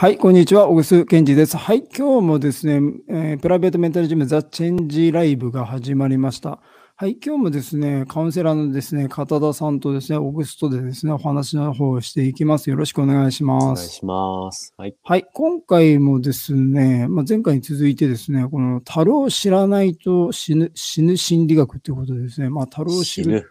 はい、こんにちは。小楠健二です。はい、今日もですね、えープライベートメンタルジムザ・チェンジライブが始まりました。はい、今日もですね、カウンセラーのですね、片田さんとですね、オグストでですね、お話の方をしていきます。よろしくお願いしおます。願いします。はい。はい、今回もですね、まあ、前回に続いてですね、この、樽を知らないと死ぬ、死ぬ心理学ということでですね、まあ、樽を知る。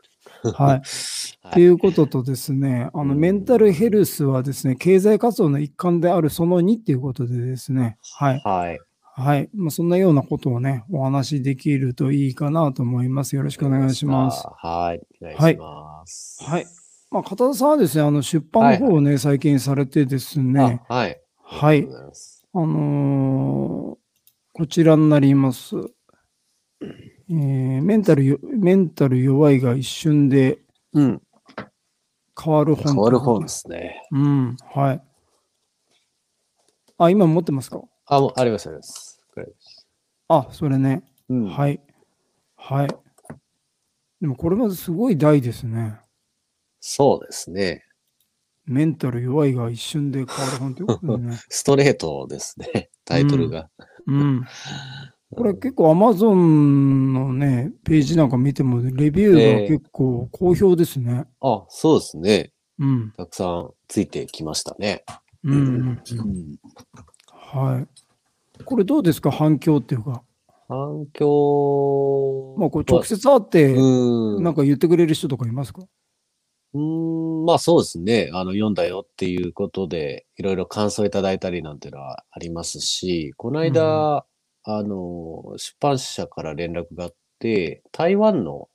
はい。とはい。いうこととですね、あの、うんメンタルヘルスはですね、経済活動の一環であるその2っていうことでですね、はい。はい。はい。まあ、そんなようなことをね、お話しできるといいかなと思います。よろしくお願いします。。はい。お願いします。はいまあ、片田さんはですね、あの、出版の方をね、最近されてですね、あはい。はい。あのーこちらになります。えーメンタルよ、メンタル弱いが一瞬でうん。変わる本。変わる本ですね。うん、はい。あ、今持ってますか？あ、もうあります、あります。あ、それね。うん。い。はい。はい。でもこれまですごい大ですね。そうですね。メンタル弱いが一瞬で変わる本ってことだね。ストレートですね。タイトルが。うん。これ結構 Amazon のね、ページなんか見ても、レビューが結構好評ですね。あ、そうですね。うん。たくさんついてきましたね。うん、うん。うん。はい。これどうですか？反響っていうか。反響まあこれ直接会って、うん。なんか言ってくれる人とかいますか？うーん、まあそうですね。あの、読んだよっていうことで、いろいろ感想いただいたりなんていうのはありますし、この間、あの、出版社から連絡があって、台湾の、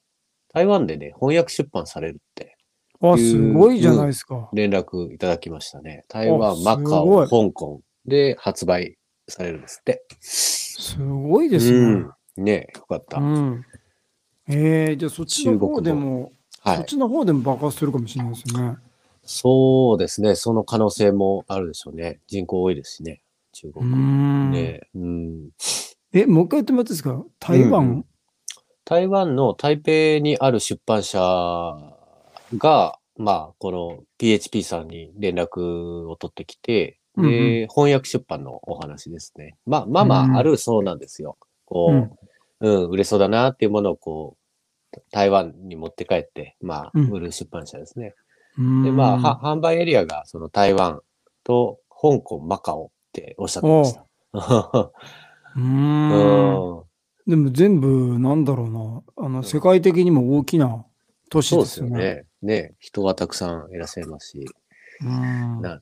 台湾でね、翻訳出版されるってあ、すごいじゃないですか。連絡いただきましたね。台あ湾、マカオ、香港で発売されるんですって。すごいですね。うん。ねよかった。うん。えー、じゃあそっちの方でも、はい。そっちの方でも爆発するかもしれないですね。そうですね。その可能性もあるでしょうね。人口多いですしね。中う国。ん。ねうん。え、もう一回言ってもらっていいですか？台湾、うん台湾の台北にある出版社が、まあ、この PHP さんに連絡を取ってきて、うんで、翻訳出版のお話ですね。まあ、まあまうんあ、あるそうなんですよ。こう、うん、売れそうだなっていうものをこう、台湾に持って帰って、まあ、うん売る出版社ですね。うんで、まあ、は販売エリアがその台湾と香港、マカオっておっしゃってました。うーん。うんでも全部、なんだろうな、あの、世界的にも大きな都市そうでよですすよね。ね。ね、人はたくさんいらっしゃいますし。うん。な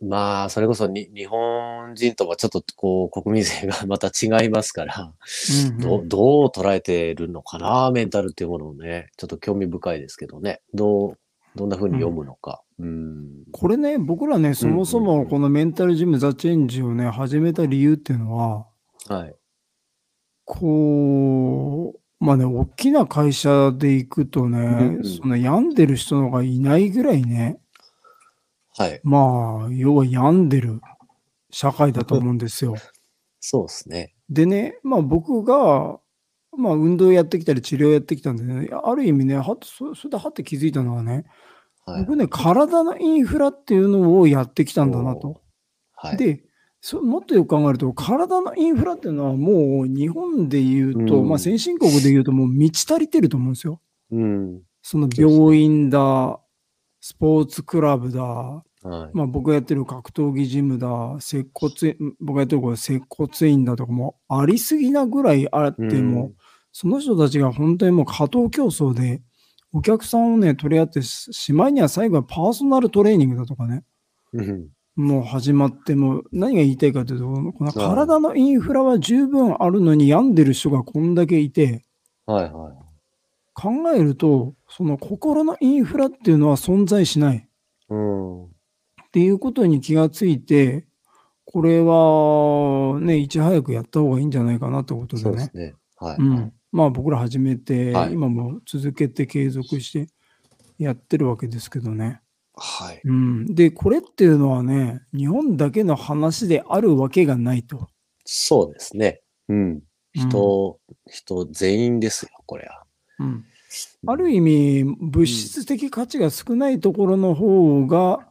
まあ、それこそに日本人とはちょっとこう、国民性がまた違いますから、うんうんどどう捉えてるのかな、メンタルっていうものをね、ちょっと興味深いですけどね。どう、どんな風に読むのか。うん。これね、僕らね、そもそもこのメンタルジムザ・チェンジをね、始めた理由っていうのは、はい。こう、まあね、大きな会社で行くとね、うんその病んでる人のがいないぐらいね、はい。まあ、要は病んでる社会だと思うんですよ。そうですね。でね、まあ僕が、まあ運動やってきたり治療やってきたんでね、ある意味ね、はそそれではって気づいたのはね、はい。僕ね、体のインフラっていうのをやってきたんだなと。はい。で、そもっとよく考えると、体のインフラっていうのはもう日本で言うと、うんまあ先進国で言うともう満ち足りてると思うんですよ。うん。その病院だ、スポーツクラブだ、はい。まあ僕がやってる格闘技ジムだ、接骨院、僕がやってるこれ接骨院だとかもありすぎなぐらいあっても、うんその人たちが本当にもう過当競争で、お客さんをね、取り合ってし、しまいには最後はパーソナルトレーニングだとかね、うん。もう始まっても、何が言いたいかというと、この体のインフラは十分あるのに病んでる人がこんだけいて、はいはい。考えると、その心のインフラっていうのは存在しない。うん。っていうことに気がついて、これはね、いち早くやった方がいいんじゃないかなってことでねそうです。ね。はい。うん。まあ僕ら始めて、はい今も続けて継続してやってるわけですけどね。はい。うん。で、これっていうのはね、日本だけの話であるわけがないと。そうですね。うん。人、人全員ですよ、これは。うん。ある意味、物質的価値が少ないところの方が、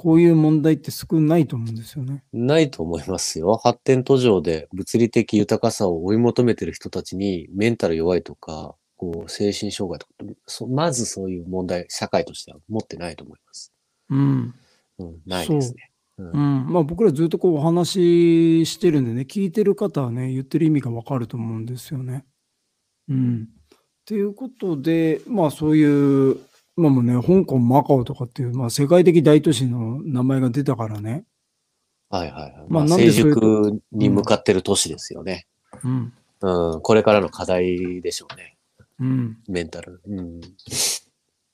こういう問題って少ないと思うんですよね。ないと思いますよ。発展途上で物理的豊かさを追い求めてる人たちにメンタル弱いとか、こう精神障害とか、そまずそういう問題、社会としては持ってないと思います。うん。うん、ないですね。ううんん。まあ僕らずっとこうお話ししてるんでね、聞いてる方はね、言ってる意味がわかると思うんですよね。うん。ということで、まあそういう、まあもうね、香港、マカオとかっていう、まあ世界的大都市の名前が出たからね。はいはいはい。まあまあ、成熟に向かってる都市ですよね。うん。うん、これからの課題でしょうね。うん。メンタル。うん。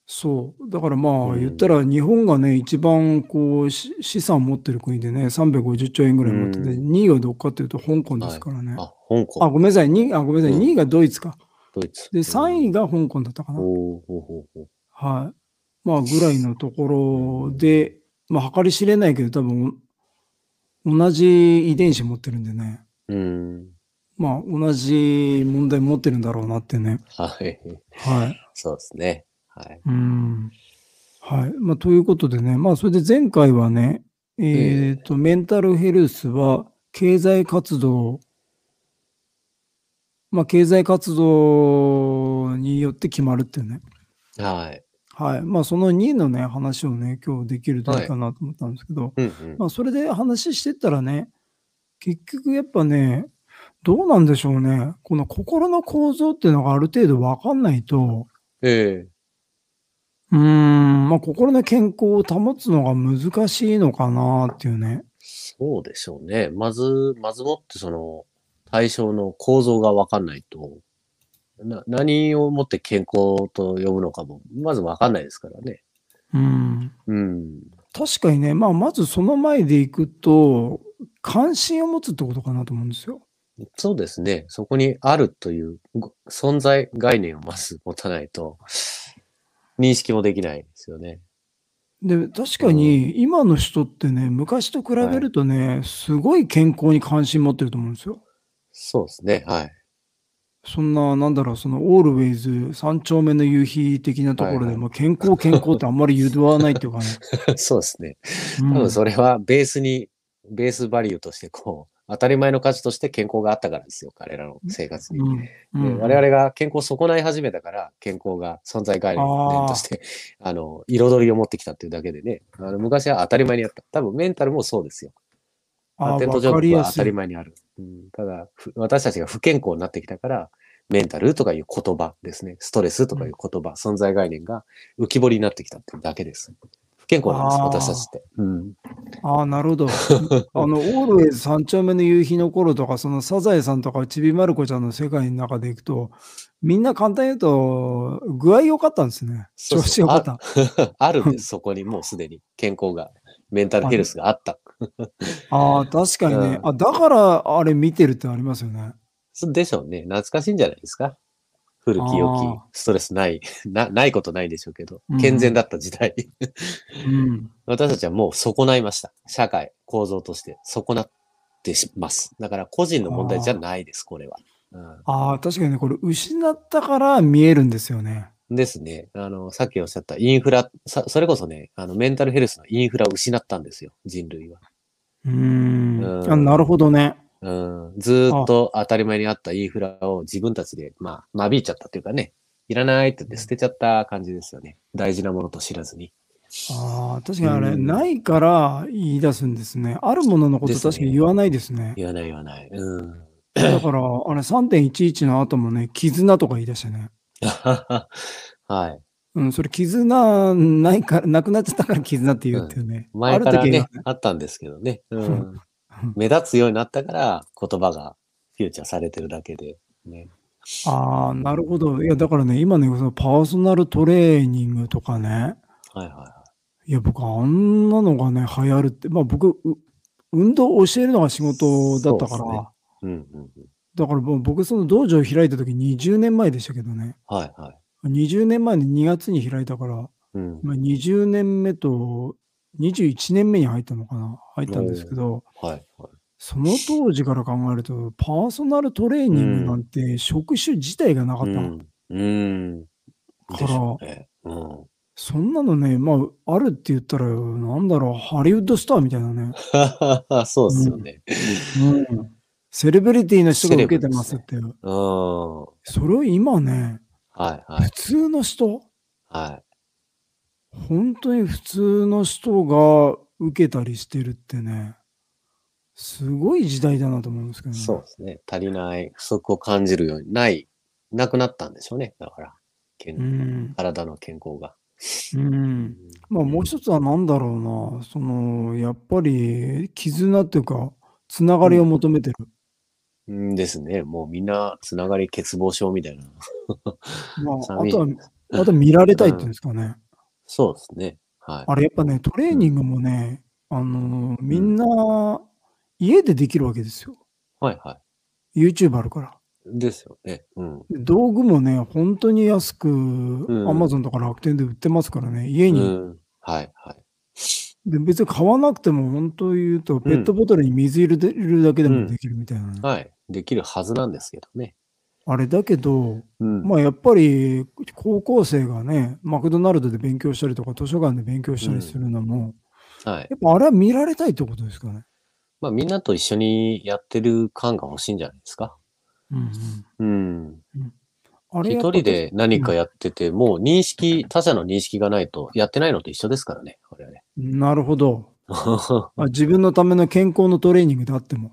そう。だからまうんあ言ったら日本がね、一番こうし資産持ってる国でね、350兆円ぐらい持ってて、う2位はどっかっていうと香港ですからね。あ、香あ、港、ごめんなさい。2位、あ、ごめんなさい。うん2位がドイツか。ドイツ。で、3位が香港だったかな。おおほうほうほうはい。まあ、ぐらいのところで、まあ、計り知れないけど、多分、同じ遺伝子持ってるんでね。うん。まあ、同じ問題持ってるんだろうなってね。はい。はい。そうですね。はい。うん。はい。まあ、ということでね、まあ、それで前回はね、えっ、と、メンタルヘルスは経済活動、まあ、経済活動によって決まるっていうね。はい。はい。まあ、その2のね、話をね、今日できるといいかなと思ったんですけど、うんうん。まあ、それで話してったらね、結局やっぱね、どうなんでしょうね。この心の構造っていうのがある程度わかんないと、ええうーん、まあ、心の健康を保つのが難しいのかなっていうね。そうでしょうね。まず、まずもってその対象の構造がわかんないと、な何をもって健康と呼ぶのかも、まずわかんないですからね。うん。うん。確かにね、まあ、まずその前でいくと、関心を持つってことかなと思うんですよ。そうですね。そこにあるというご存在概念をまず持たないと、認識もできないですよね。で、確かに今の人ってね、昔と比べるとね、すごい健康に関心持ってると思うんですよ。そうですね。はい。そんな、なんだろう、その、オールウェイズ三丁目の夕日的なところで、はいはいまあ、健康、健康ってあんまり言わないっていうかね。そうですね。うん多分それはベースに、ベースバリューとしてこう、当たり前の価値として健康があったからですよ。彼らの生活に。うんでうん我々が健康を損ない始めたから、健康が存在概念として、あの、彩りを持ってきたっていうだけでね、あの昔は当たり前にあった。多分メンタルもそうですよ。あ発展途わ上国は当。たり前にある。うん、ただ、ふ私たちが不健康になってきたから、メンタルとかいう言葉ですね。ストレスとかいう言葉、存在概念が浮き彫りになってきたっていうだけです。不健康なんです、私たちって。うん。ああ、なるほど。あの、オールウェイズ三丁目の夕日の頃とか、そのサザエさんとかちびまる子ちゃんの世界の中でいくと、みんな簡単に言うと、具合良かったんですね。調子良かった。あるんです、そこにもうすでに健康が、メンタルヘルスがあった。ああ、確かにね。うんあ、だから、あれ見てるってありますよね。そうでしょうね。懐かしいんじゃないですか。古きあ良ーき、ストレスない、な、ないことないでしょうけどうん、健全だった時代。うん。私たちはもう損ないました。社会、構造として損なってします。だから個人の問題じゃないです、これは。ああ、確かにね、これ失ったから見えるんですよね。うん、ですね。あの、さっきおっしゃったインフラ、さそれこそね、あの、メンタルヘルスのインフラを失ったんですよ、人類は。うーん。うんあなるほどね。うん、ずーっと当たり前にあったインフラを自分たちで、まあ、間引いちゃったっていうかね、いらないって言って捨てちゃった感じですよね。大事なものと知らずに。ああ、確かにあれ、うんないから言い出すんですね。あるもののこと確かに言わないですね。言わない言わない。うん。だから、あれ3.11の後もね、絆とか言い出してね。はい。うん、それ絆ないから、なくなっちゃったから絆って言うっていうね。前からねある時は、あったんですけどね。ううんん。目立つようになったから言葉がフューチャーされてるだけで。ね。ああ、なるほど。いや、だからね、今ね、そのパーソナルトレーニングとかね、はいはいはいや、僕、あんなのがね、流行るって、まあ僕、う運動を教えるのが仕事だったから、ねい。うんうんうん。だから僕、その道場を開いた時20年前でしたけどね、はいはい。20年前に2月に開いたから、うん。まあ、20年目と21年目に入ったのかな入ったんですけど、はいはい。その当時から考えると、パーソナルトレーニングなんて職種自体がなかった。うん。うん。でしょうね。うん。そんなのね、まあ、あるって言ったら、なんだろう、ハリウッドスターみたいなね。そうですよね。うん。セレブリティの人が受けてますっていう。うん。はそれを今ね、いはい普。通の人、は本当に普通の人が受けたりしてるってね、すごい時代だなと思うんですけどい。ね。そうですね。足りない、不足を感じるようにない、なくなったんでしょうね。だから、健うん。体の健康が。うん。まあもう一つは何だろうな、その、やっぱり絆っていうか、つながりを求めてる。うんですね。もうみんな、つながり欠乏症みたいな。まあ、あとは、あとは見られたいっていうんですかね。そうですね。はい。あれやっぱね、トレーニングもね、あの、みんな家でできるわけですよ。はいは YouTube あるから。い。ですよね。うん。で道具もね、本当に安く、ん Amazon とか楽天で売ってますからね、家に。うん。はいはい。で別に買わなくても、本当言うと、ペットボトルに水入れるだけでもできるみたいなね、はい。できるはずなんですけどね。あれだけど、うん。まあやっぱり高校生がね、マクドナルドで勉強したりとか、図書館で勉強したりするのも、はい。やっぱあれは見られたいってことですかね？まあみんなと一緒にやってる感が欲しいんじゃないですか。うんうん。うん、一人で何かやってて、もう認識、他者の認識がないとやってないのと一緒ですからね。これはね。なるほど。あ自分のための健康のトレーニングであっても。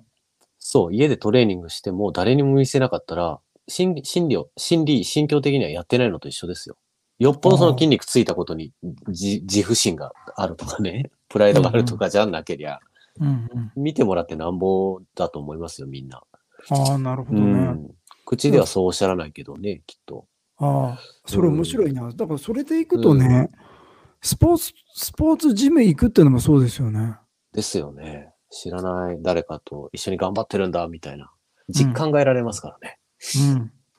そう、家でトレーニングしても誰にも見せなかったら、心理、心理を、心理、心境的にはやってないのと一緒ですよ。よっぽどその筋肉ついたことに自自負心があるとかね、プライドがあるとかじゃなけりゃ、うんうん、見てもらってなんぼだと思いますよ、みんな。ああ、なるほうどね。ん。口ではそうおっしゃらないけどね、きっと。ああ、それ面白いな。だからそれでいくとね、スポーツ、スポーツジム行くっていうのもそうですよね。ですよね。知らない誰かと一緒に頑張ってるんだ、みたいな。実感が得られますからね。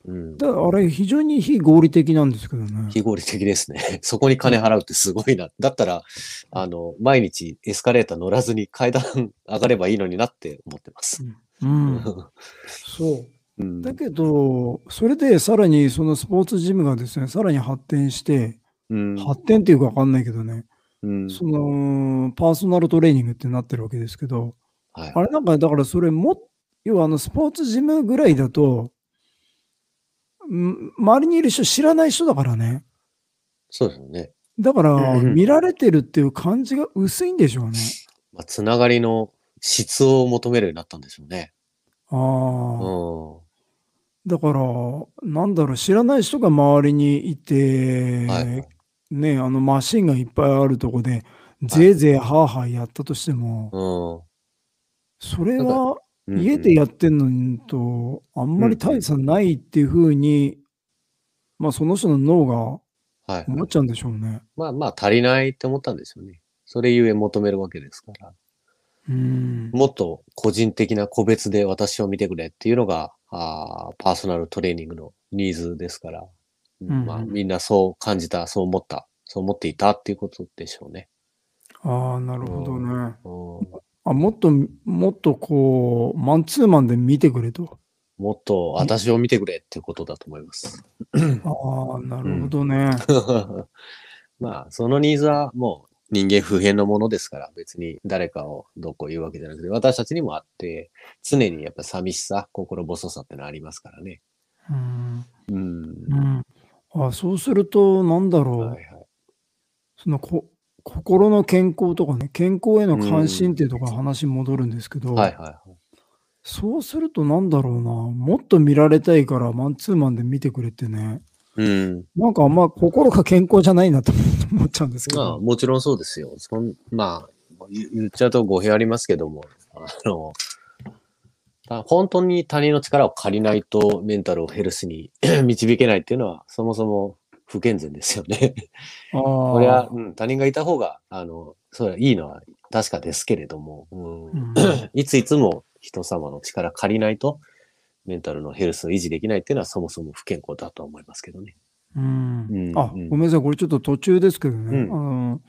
うん。うん。だあれ非常に非合理的なんですけどね。非合理的ですね。そこに金払うってすごいな。だったら、あの、毎日エスカレーター乗らずに階段上がればいいのになって思ってます。うん。そう。うん。だけど、それでさらにそのスポーツジムがですね、さらに発展して、うん。発展っていうかわかんないけどね、うん。そのパーソナルトレーニングってなってるわけですけど、はい。あれなんかだからそれも、要はあのスポーツジムぐらいだと、ん周りにいる人知らない人だからね。そうですよね。だからうん見られてるっていう感じが薄いんでしょうね。まあ、つながりの質を求めるようになったんでしょうね。ああ。うん。だから、なんだろう、知らない人が周りにいて、はい。ね、あのマシンがいっぱいあるとこで、ぜいぜいハーハーやったとしても、うん。それはうん家でやってんのとあんまり大差ないっていうふうに、まあその人の脳がはい。思っちゃうんでしょうね。まあまあ足りないって思ったんですよね。それゆえ求めるわけですから。うん。もっと個人的な個別で私を見てくれっていうのが、あーパーソナルトレーニングのニーズですから、んまあ、みんなそう感じた、そう思った、そう思っていたっていうことでしょうね。ああ、なるほどね。うんあもっと、もっとこう、マンツーマンで見てくれと。もっと私を見てくれっていうことだと思います。ああ、なるほどね。まあ、そのニーズはもう人間普遍のものですから、別に誰かをどうこう言うわけじゃなくて、私たちにもあって、常にやっぱ寂しさ、心細さってのはありますからね。うん。うん。うん。あそうすると、なんだろう。はいはい。そのこ心の健康とかね、健康への関心っていうところ話戻るんですけど、はいはいはい。そうするとなんだろうな、もっと見られたいからマンツーマンで見てくれってね、うん。なんかあんま心が健康じゃないなと思っちゃうんですけまあ、ど。もちろんそうですよ。そんまあ、言言っちゃうと語弊ありますけども、あの、た本当に他人の力を借りないとメンタルをヘルスに 導けないっていうのは、そもそも不健全ですよね。ああこれは、うん、他人がいた方が、あの、それはいいのは確かですけれども、うんうん いついつも人様の力借りないと、メンタルのヘルスを維持できないっていうのはそもそも不健康だと思いますけどね。うんうんあ、うんごめんなさい、これちょっと途中ですけどね、うん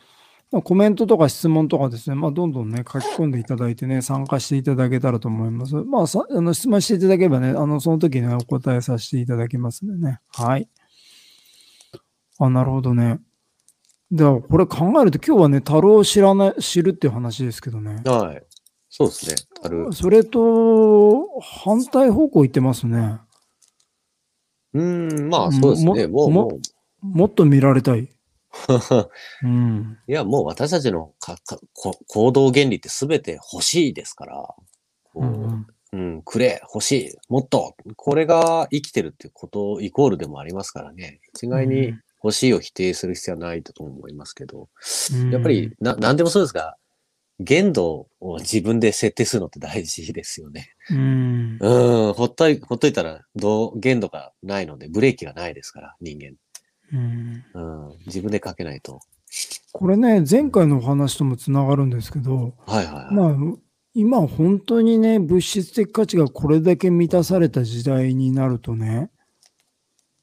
コメントとか質問とかですね、まあ、どんどんね、書き込んでいただいてね、参加していただけたらと思います。まあ、さあの質問していただければね、あのその時に、ね、お答えさせていただきますんでね。はい。あ、なるほどね。だからこれ考えると今日はね、樽を知らない、知るっていう話ですけどね。はい。そうですね。ある。それと反対方向行ってますね。うーん、まあそうですね。もう、ももっと見られたい。うん。いや、もう私たちのかかこ行動原理って全て欲しいですから、こううんうん、くれ、欲しい、もっと、これが生きてるっていうことイコールでもありますからね。一概に欲しいを否定する必要はないと思いますけど、うんやっぱり、な、なんでもそうですが、限度を自分で設定するのって大事ですよね。うん。うん、ほっとい、ほっといたら、どう、限度がないので、ブレーキがないですから、人間。うんうん、自分でかけないと。これね、前回のお話ともつながるんですけど、はいはいはい。まあ、今本当にね、物質的価値がこれだけ満たされた時代になるとね、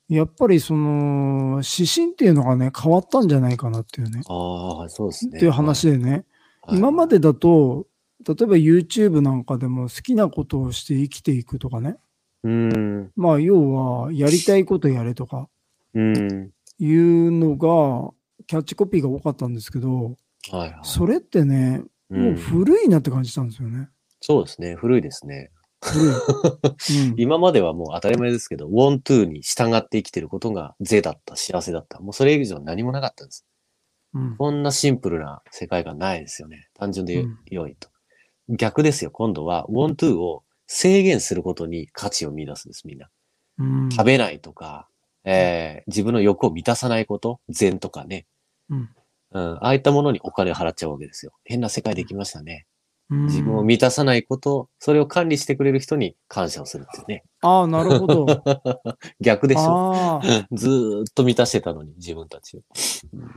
やっぱりその指針っていうのがね、変わったんじゃないかなっていうね、ああ、そうですね。っていう話でね、はい今までだと、例えば YouTube なんかでも好きなことをして生きていくとかね、うん、まあ要はやりたいことやれとかうん、いうのがキャッチコピーが多かったんですけど、はいはい。それってね、うんもう古いなって感じたんですよね。そうですね。古いですね。うん今まではもう当たり前ですけど、ウォントゥーに従って生きてることが税だった、幸せだった。もうそれ以上何もなかったんです。うんこんなシンプルな世界がないですよね。単純でうん良いと。逆ですよ。今度は、ウォントゥーを制限することに価値を見出すんです、みんな。うん食べないとか、えー自分の欲を満たさないこと、善とかね。うんうん、ああいったものにお金を払っちゃうわけですよ。変な世界できましたね。うん自分を満たさないこと、それを管理してくれる人に感謝をするっていうね。ああ、なるほど。逆でしょ。ずーっと満たしてたのに、自分たちを。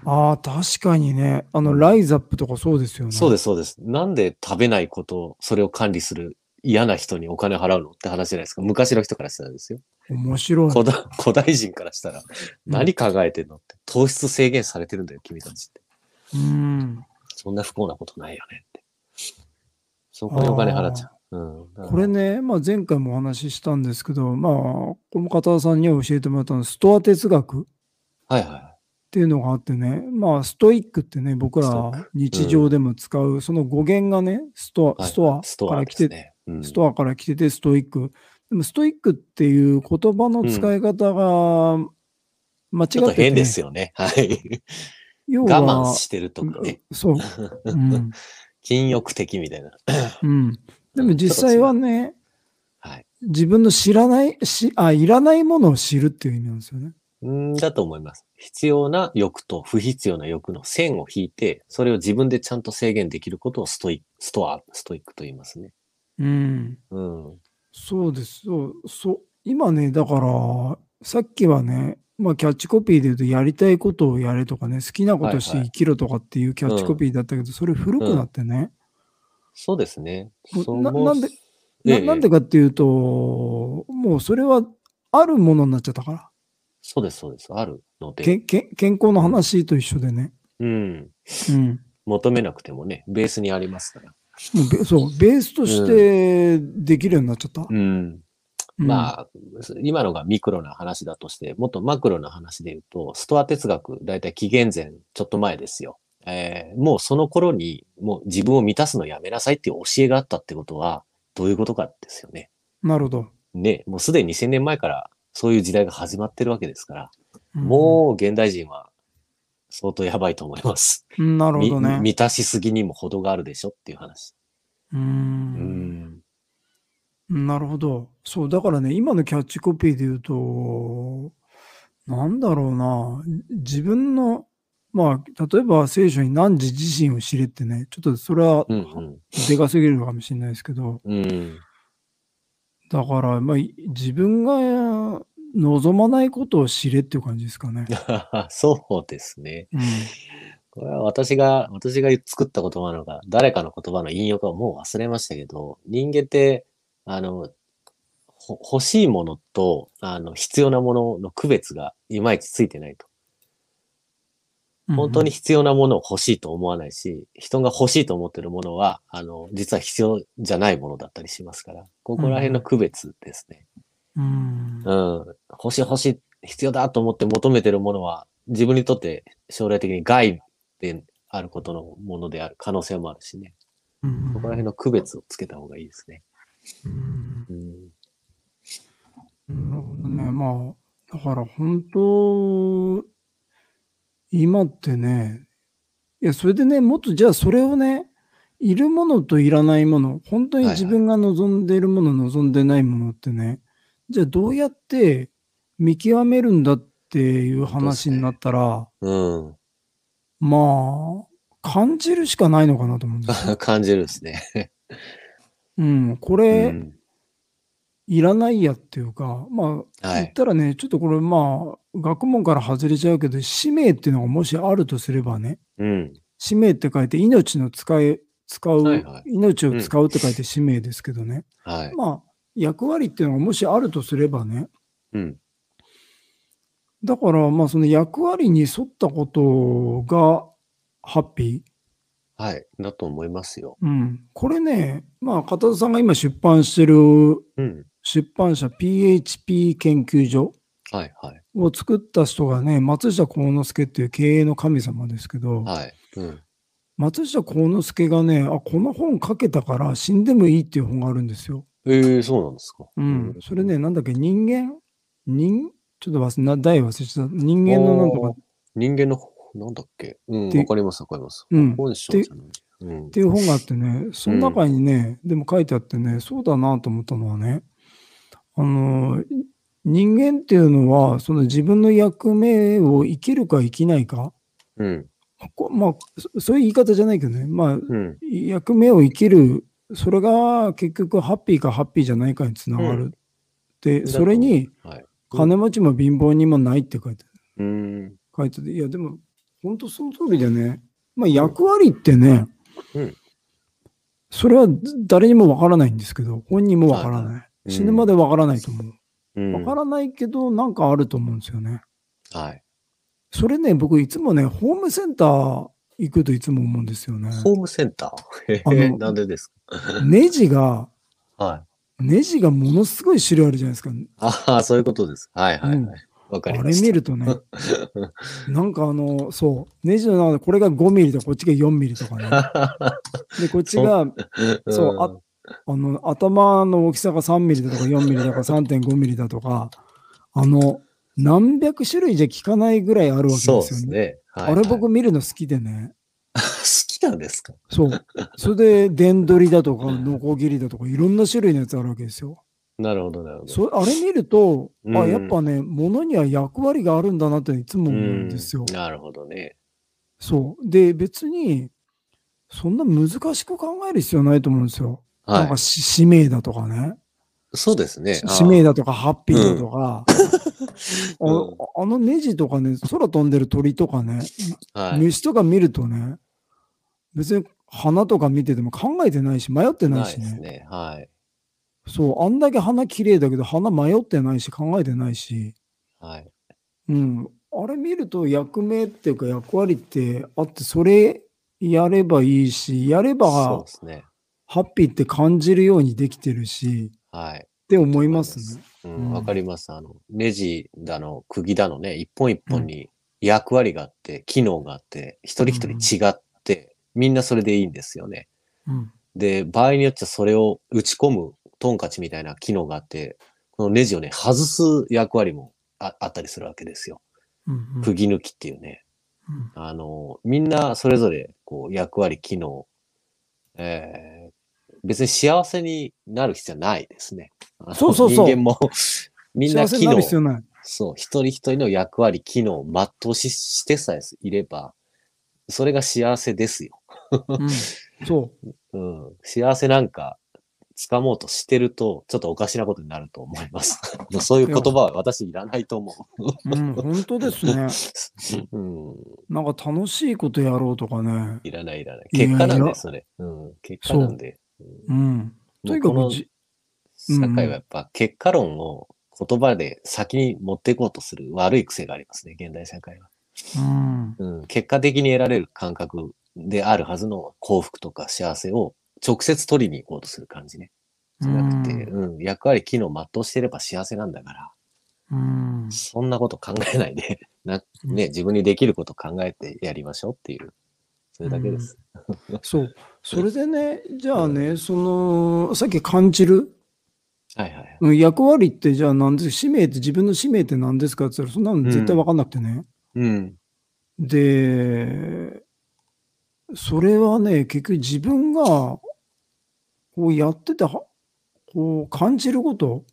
あー、確かにね。あの、ライザップとかそうですよね。そうです、そうです。なんで食べないことを、それを管理する嫌な人にお金払うのって話じゃないですか。昔の人からしたらですよ。面白い。古代古代人からしたら、何考えてんのって。糖質制限されてるんだよ、君たちって。うん。そんな不幸なことないよねって。そこにお金払っちゃう。うん。これね、まあ、前回もお話ししたんですけど、まあ、この方さんには教えてもらったのストア哲学っはいはていうのがあってね、まあ、ストイックってね、僕ら日常でも使う、その語源がね、ストい。ア、ストアから来て、ですね。うんストアから来ててストイック。でもストイックっていう言葉の使い方が間違ってて、ちょっと変ですよね。はい。要は我慢してるとかね。そう。うん。禁欲的みたいな。うん。でも実際はね、はい。自分の知らない、し、あ、いらないものを知るっていう意味なんですよね。んだと思います。必要な欲と不必要な欲の線を引いて、それを自分でちゃんと制限できることをストイック、ストア、ストイックと言いますね。うん。うん。そうです。そう、そう。今ね、だから、さっきはね、まあ、キャッチコピーで言うと、やりたいことをやれとかね、好きなことして生きろとかっていうキャッチコピーだったけど、それ古くなってね。そうですね。ななんでええななんでかっていうと、もうそれはあるものになっちゃったから。そうです、そうです。あるので。けけ健康の話と一緒でね。うん。うん。求めなくてもね、ベースにありますから。もうべそう、ベースとしてできるようになっちゃった。うん。うんまあ、今のがミクロな話だとして、もっとマクロな話で言うと、ストア哲学、だいたい紀元前ちょっと前ですよ。えーもうその頃に、もう自分を満たすのやめなさいっていう教えがあったってことは、どういうことかですよね。なるほど。ね、もうすでに2000年前からそういう時代が始まってるわけですから、うんもう現代人は相当やばいと思います。うんなるほどみね。満たしすぎにも程があるでしょっていう話。う。うんん。なるほど。そう、だからね、今のキャッチコピーで言うと、なんだろうな、自分の、まあ、例えば聖書に何時自身を知れってね、ちょっとそれはうんうん。でかすぎるのかもしれないですけど、うん。だから、まあ、い自分が望まないことを知れっていう感じですかね。そうですね。うん。これは私が、私が作った言葉なのか、誰かの言葉の引用かはもう忘れましたけど、人間って、あの、ほ欲しいものと、あの、必要なものの区別がいまいちついてないと。本当に必要なものを欲しいと思わないし、人が欲しいと思ってるものは、あの、実は必要じゃないものだったりしますから、ここら辺の区別ですね。うん。うん。欲しい欲しい。必要だと思って求めてるものは、自分にとって将来的に害であることのものである可能性もあるしね。うんそこら辺の区別をつけた方がいいですね。うんうん。なるほどね。まあ、だから本当、今ってね、いや、それでね、もっとじゃあそれをね、いるものといらないもの、本当にはいはい自分が望んでいるもの、望んでないものってね、じゃあどうやって見極めるんだっていう話になったら、うん。まあ、感じるしかないのかなと思うんですよ。感じるですね。うん、こうれ、ん。いらないやっていうか、まあ、言っはい。たらね、ちょっとこれまあ、学問から外れちゃうけど、使命っていうのがもしあるとすればね、うん。使命って書いて命の使い、使う、はいはい命を使うって書いて使命ですけどね。はい。まあ、役割っていうのがもしあるとすればね、うん。だからまあその役割に沿ったことがハッピはい。だと思いますよ。ー。うん。これね、まあ片田さんが今出版してるうん。出版社 PHP 研究所はい。はい。を作った人がね、松下幸之助っていう経営の神様ですけど、はい。うん。松下幸之助がね、あ、この本書けたから死んでもいいっていう本があるんですよ。ええそうなんですか。うん。それね、なんだっけ、人間？人？ちょっと忘れ、な題忘れちゃった。人間のなんとかっ人間の、なんだっけ？うん。てわかります、わかります。うん本書じゃない。うんて。いう本があってね、その中にね、でも書いてあってね、そうだなと思ったのはね、あの、人間っていうのは、その自分の役目を生きるか生きないか、うん。こまあ、そそういう言い方じゃないけどね、まあ、うん。役目を生きる、それが結局ハッピーかハッピーじゃないかにつながる。で、それにはい。金持ちも貧乏にもないって書いてうん。書いてて、いや、でも、本当その通りでね、まあ、役割ってね、うんそれは誰にもわからないんですけど、本人もわからない。うん死ぬまでわからないと思う。うん。わからないけど、なんかあると思うんですよね。はい。それね、僕いつもね、ホームセンター行くといつも思うんですよね。ホームセンター？え、のなんでですネジが、かはい。ネジがものすごい種類あるじゃないですか。ああ、そういうことです。はいはいうんはい。わかりあれました。見るとね、なんかあの、そう、ネジの中でこれが5ミリとこっちが4ミリとかね。で、こっちが、そうああの、頭の大きさが3ミリだとか4ミリだとか3.5ミリだとか、あの、何百種類じゃ効かないぐらいあるわけですそうよね。ですね。はいあれ僕見るの好きでね。好きなんですか？そう。それで、電取りだとか、ノコギリだとか、いろんな種類のやつあるわけですよ。なるほど、なるほど。そあれ見ると、うんあ、やっぱね、物には役割があるんだなっていつも思うんですよう。んなるほどね。そう。で、別に、そんな難しく考える必要ないと思うんですよ。なんはかし使命だとかね。い。そうですね。使命だとか、ハッピーだとか、あうんのあのネジとかね、空飛んでる鳥とかね、はい。虫とか見るとね、別に花とか見てても考えてないし、迷ってないないしね。ですね。はい。そう、あんだけ花綺麗だけど、花迷ってないし、考えてないし、はい。うん。あれ見ると役目っていうか役割ってあって、それやればいいし、やれそうばですね。ハッピーって感じるようにできてるし、はい。って思いますね。ううんん、わかります。あの、ネジだの、釘だのね、一本一本に役割があって、機能があって、一人一人違って、みんなそれでいいんですよね。うん。で、場合によってはそれを打ち込むトンカチみたいな機能があって、このネジをね、外す役割もああったりするわけですよ。うんうん釘抜きっていうね。うんあの、みんなそれぞれ、こう、役割、機能、えー別に幸せになる必要はないですね。そうそうそう人間も、みんな機能。そう、一人一人の役割、機能を全うししてさえいれば、それが幸せですよ。うん、そう。うん。幸せなんか、掴もうとしてると、ちょっとおかしなことになると思います。そういう言葉は私いらないと思うん、本当ですね。う。うん。なんか楽しいことやろうとかね。いらないいらない。結果なんで、それ。うん。結果なんで。うん。とにかくじ、社会はやっぱ結果論を言葉で先に持っていこうとする悪い癖がありますね、現代社会は。うん。うん、結果的に得られる感覚であるはずの幸福とか幸せを直接取りに行こうとする感じね。じゃなくて、うん、役割、機能全うしていれば幸せなんだから、うん。そんなこと考えないで、なね、自分にできること考えてやりましょうっていう、それだけです。そう。それでね、じゃあね、その、さっき感じる？はいはい。うん役割ってじゃあ何です？使命って自分の使命って何ですかって言ったらそんなの絶対分かんなくてね。うん。で、それはね、結局自分がこうやってては、こう感じること？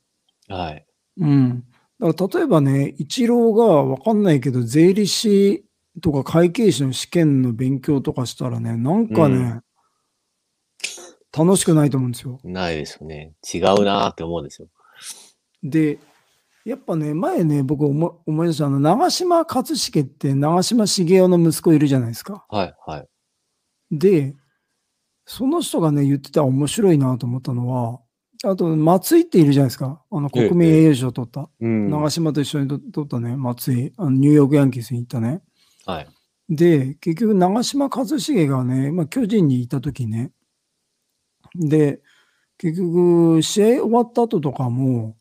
はい。うん。だから例えばね、一郎が分かんないけど、税理士とか会計士の試験の勉強とかしたらね、なんかね、うん楽しくないと思うんですよ。ないですよね。違うなーって思うんですよ。で、やっぱね、前ね、僕思思い出したあの、長嶋一茂って長嶋茂雄の息子いるじゃないですか。はいはい。で、その人がね、言ってた面白いなと思ったのは、あと、松井っているじゃないですか。あの、ええ国民栄誉賞を取った。うん。長嶋と一緒にと取ったね、松井。あのニューヨークヤンキースに行ったね。はい。で、結局、長嶋一茂がね、まあ、巨人にいた時ね、で、結局、試合終わった後とかも、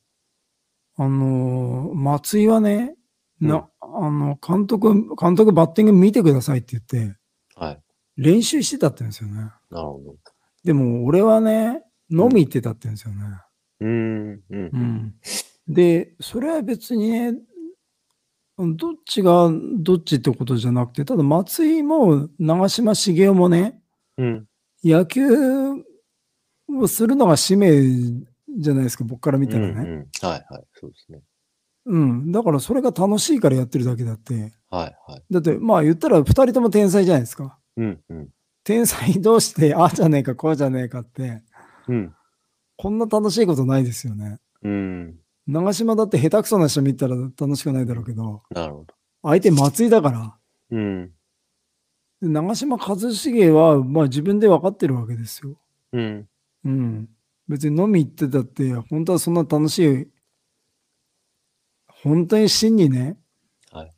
あのー松井はね、な、あの、監督、監督バッティング見てくださいって言って、はい。練習してたって言うんですよね。なるほど。でも、俺はね、飲み行ってたって言うんですよね。うーん。うん。うん。で、それは別にね、どっちがどっちってことじゃなくて、ただ松井も長嶋茂雄もね、うん。野球をするのが使命じゃないですか、僕から見たらね。うんうんはいはい。そうですね。うん。だからそれが楽しいからやってるだけだって。はいはい。だって、まあ言ったら二人とも天才じゃないですか。うんうん。天才同士で、ああじゃねえか、こうじゃねえかって、うん。こんな楽しいことないですよね。うん。長嶋だって下手くそな人見たら楽しくないだろうけど、なるほど。相手松井だから。うん。で長嶋一茂は、まあ自分で分かってるわけですよ。うん。うん。別に飲み行ってたって、本当はそんな楽しい、本当に真にね、はい。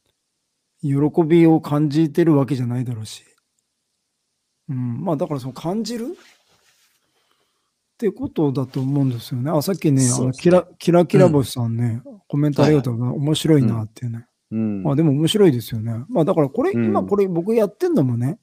喜びを感じてるわけじゃないだろうし。うん。まあだからその感じる？ってことだと思うんですよね。あ、さっきね、あのキラキラキラ星さんね、コメントありがとうございます。面白いなっていうね。うん。まあでも面白いですよね。まあだからこれ、うん今これ僕やってんのもね、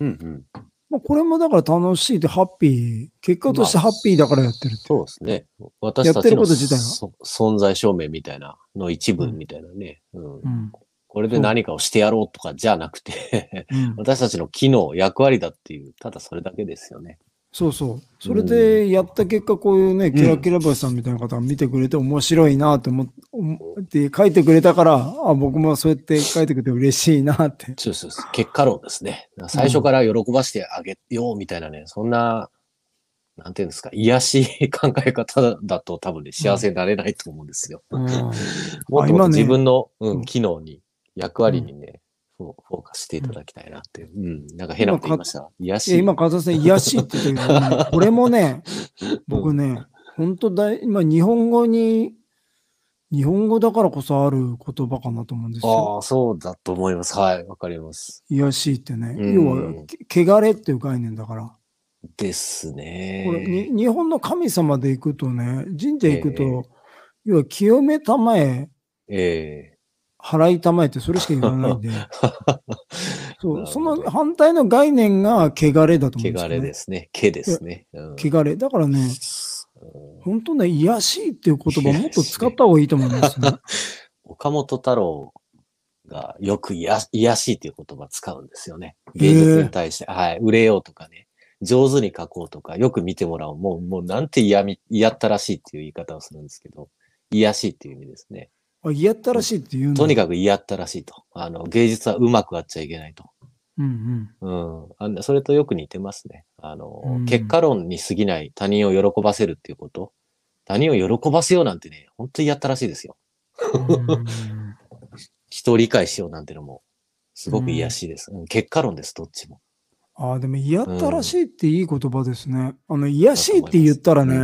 うんうん。まあ、これもだから楽しいってハッピー、結果としてハッピーだからやってるって。そうですね。私やってるたちのこと自体は？そ存在証明みたいなの一部みたいなね。うんうん。これで何かをしてやろうとかじゃなくて、うん、私たちの機能、役割だっていう、ただそれだけですよね。そうそう。それでやった結果、こういうね、キラキラ星さんみたいな方が見てくれて面白いなと思思って書いてくれたから、あ、僕もそうやって書いてくれて嬉しいなって。そうそうそう。結果論ですね。最初から喜ばしてあげようみたいなね、そんな、なんていうんですか、癒しい考え方だと多分ね、幸せになれないと思うんですよ。うん、もっと自分の、ううんん、機能に、役割にね、フォフォーカスしていただきたいなっていう。うん。なんか変なこと言いました。癒しい。今、風さん、癒やしいって言ったけど、ね、これもね、僕ね、本当だい、今、日本語に、日本語だからこそある言葉かなと思うんですよ。ああ、そうだと思います。はい、わかります。癒やしいってね。うん要は、け汚れっていう概念だから。ですこれね。に日本の神様で行くとね、神社行くと、ええ要は清めたまえ、え払いたまえってそれしか言わないんで、え そうその反対の概念が汚れだと思うんですよ、汚ね。れですね。毛ですね。うん汚れ。だからね、うん本当ね、癒やしいっていう言葉もっと使った方がいいと思いますね。岡本太郎がよく癒癒しいっていう言葉使うんですよね。ええ芸術に対して、はい、売れようとかね、上手に書こうとか、よく見てもらおう。もう、もうなんて嫌み、嫌ったらしいっていう言い方をするんですけど、癒しいっていう意味ですね。あ嫌ったらしいって言うんだ。とにかく嫌ったらしいと。あの、芸術はうまくあっちゃいけないと。うんうん。うん。あのそれとよく似てますね。あの、うん結果論に過ぎない他人を喜ばせるっていうこと。他人を喜ばせようなんてね、本当にやったらしいですよ。うん 人を理解しようなんてのも、すごく癒やしいです。うん結果論です、どっちも。ああ、でも嫌ったらしいっていい言葉ですね。あの、癒やしいって言ったらね、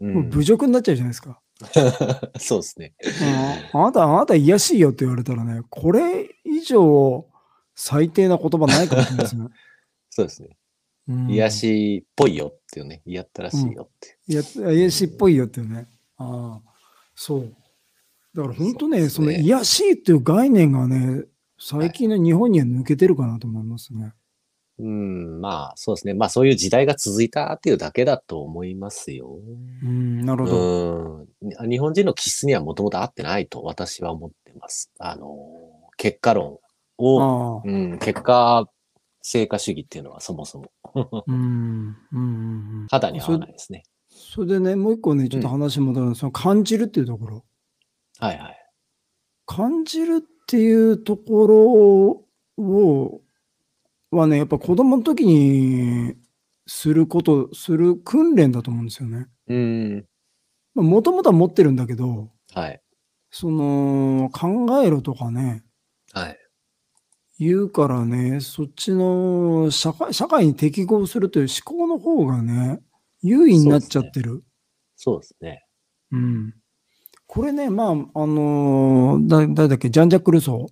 う。もうん侮辱になっちゃうじゃないですか。そうですね。ああなた、あなた癒やしいよって言われたらね、これ以上最低な言葉ないかもしれないですね。そうですね。うん癒やしっぽいよっていうね。やったらしいよって。いや、癒やしっぽいよっていうね。ああ、そう。だから本当ね、そねその癒しいっていう概念がね、最近の日本には抜けてるかなと思いますね。うん、まあ、そうですね。まあ、そういう時代が続いたっていうだけだと思いますよ。うん、なるほど。うん。日本人の気質にはもともと合ってないと私は思ってます。あの、結果論を。うん、結果、成果主義っていうのはそもそも うん。うんうんうん。肌に合わないですね。それでね、もう一個ね、ちょっと話戻るの、その感じるっていうところ。はいはい。感じるっていうところを、はね、やっぱ子供の時にすること、する訓練だと思うんですよね。うん。もともとは持ってるんだけど、はい。その、考えろとかね、はい。言うからね、そっちの社会、社会に適合するという思考の方がね、優位になっちゃってる。そうですね。うん。これね、まあ、あのーだ、誰だっけ、ジャンジャック・ルソ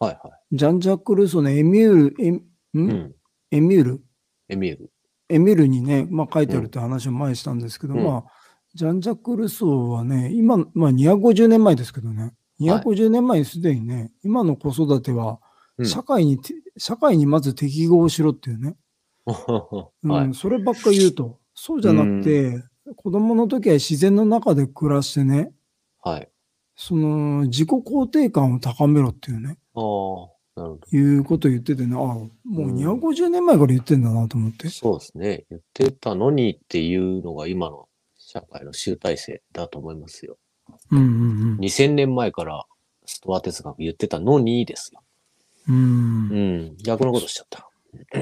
ー。はいはジャンジャック・ルソーのエミュール、エん？い。うん。エミュールエミール。エミュールにね、まあ書いてあるって話を前にしたんですけど、うんまあ、ジャンジャック・ルソーはね、今、まあ250年前ですけどね、250年前にすでにね、今の子育ては、うん社会にて、社会にまず適合しろっていうね、うんはい。そればっか言うと、そうじゃなくて、子供の時は自然の中で暮らしてね、はい。その自己肯定感を高めろっていうね、ああ、なるほいうことを言っててね、ああ、もう250年前から言ってんだなと思ってど。。そうですね。言ってたのにっていうのが今の社会の集大成だと思いますよ。うんうん2000年前からストア哲学言ってたのにですよ。うん。うんうん。逆のことしちゃった。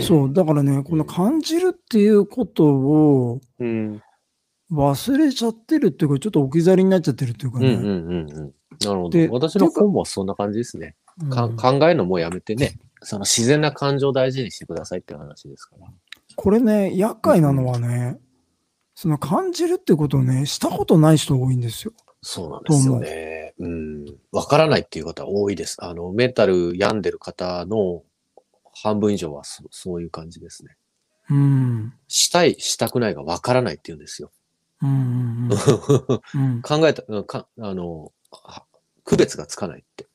そう、だからね、この感じるっていうことをうん。忘れちゃってるっていうか、ちょっと置き去りになっちゃってるっていうかね。うんうんうんうん。なるほでど。私の本もそんな感じですね。考えるのもやめてね、その自然な感情を大事にしてくださいっていう話ですから。これね、厄介なのはね、その感じるってことをね、したことない人が多いんですよ。そうなんですよね。うん。わからないっていう方は多いです。あの、メンタル病んでる方の半分以上はそそういう感じですね。うん。したい、したくないがわからないっていうんですよ。うんうんうん うん考えた、うんかあの、は区別がつかないって。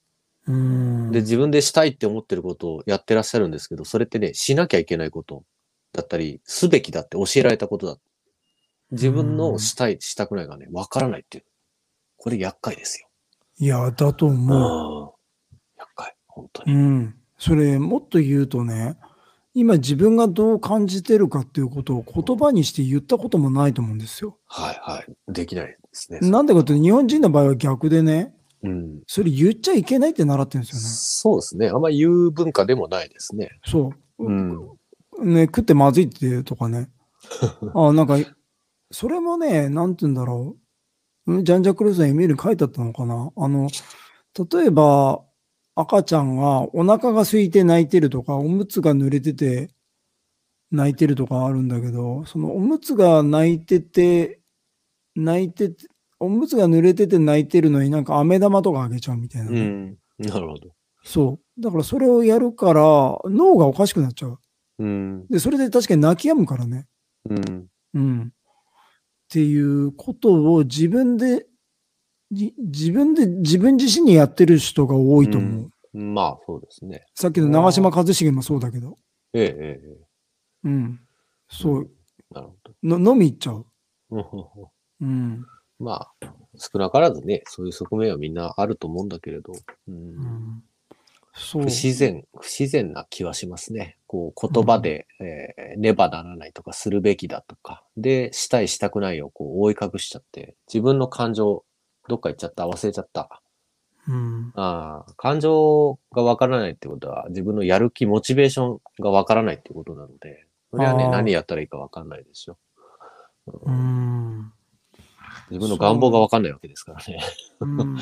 うんで、自分でしたいって思ってることをやってらっしゃるんですけど、それってね、しなきゃいけないことだったり、すべきだって教えられたことだ。自分のしたい、したくないがね、わからないっていう。これ厄介ですよ。いや、だと思うん。厄介。本当う。うに。ん。それ、もっと言うとね、今自分がどう感じてるかっていうことを言葉にして言ったこともないと思うんですよ。はいはい。できないですね。なんでかって日本人の場合は逆でね、うん。それ言っちゃいけないって習ってるんですよね。そうですね。あんまり言う文化でもないですね。そう。うん。ね、食ってまずいってとかね。あなんか、それもね、なんて言うんだろう。んジャンジャック・ルーソンエミールに書いてあったのかなあの、例えば、赤ちゃんがお腹が空いて泣いてるとか、おむつが濡れてて泣いてるとかあるんだけど、そのおむつが泣いてて、泣いてて、おむつが濡れてて泣いてるのになんか飴玉とかあげちゃうみたいなね、うん。なるほど。そう。だからそれをやるから脳がおかしくなっちゃう。うん。で、それで確かに泣き止むからね。うん。うん。っていうことを自分で、じ自分で、自分自身にやってる人が多いと思う。まあ、そうですね。さっきの長嶋一茂もそうだけど。ええ、ええ、えうん。そう。え。なるほの飲み行っちゃう。ど。うん。まあ、少なからずね、そういう側面はみんなあると思うんだけれど、うんうん。不自然、不自然な気はしますね。こう、言葉で、えーねばならないとか、するべきだとか、で、したい、したくないをこう覆い隠しちゃって、自分の感情、どっか行っちゃった、忘れちゃった。うん。ああ、感情がわからないってことは、自分のやる気、モチベーションがわからないってことなので、それはね、何やったらいいかわかんないでしょ。うん。自分の願望がわかんないわけですからね。うん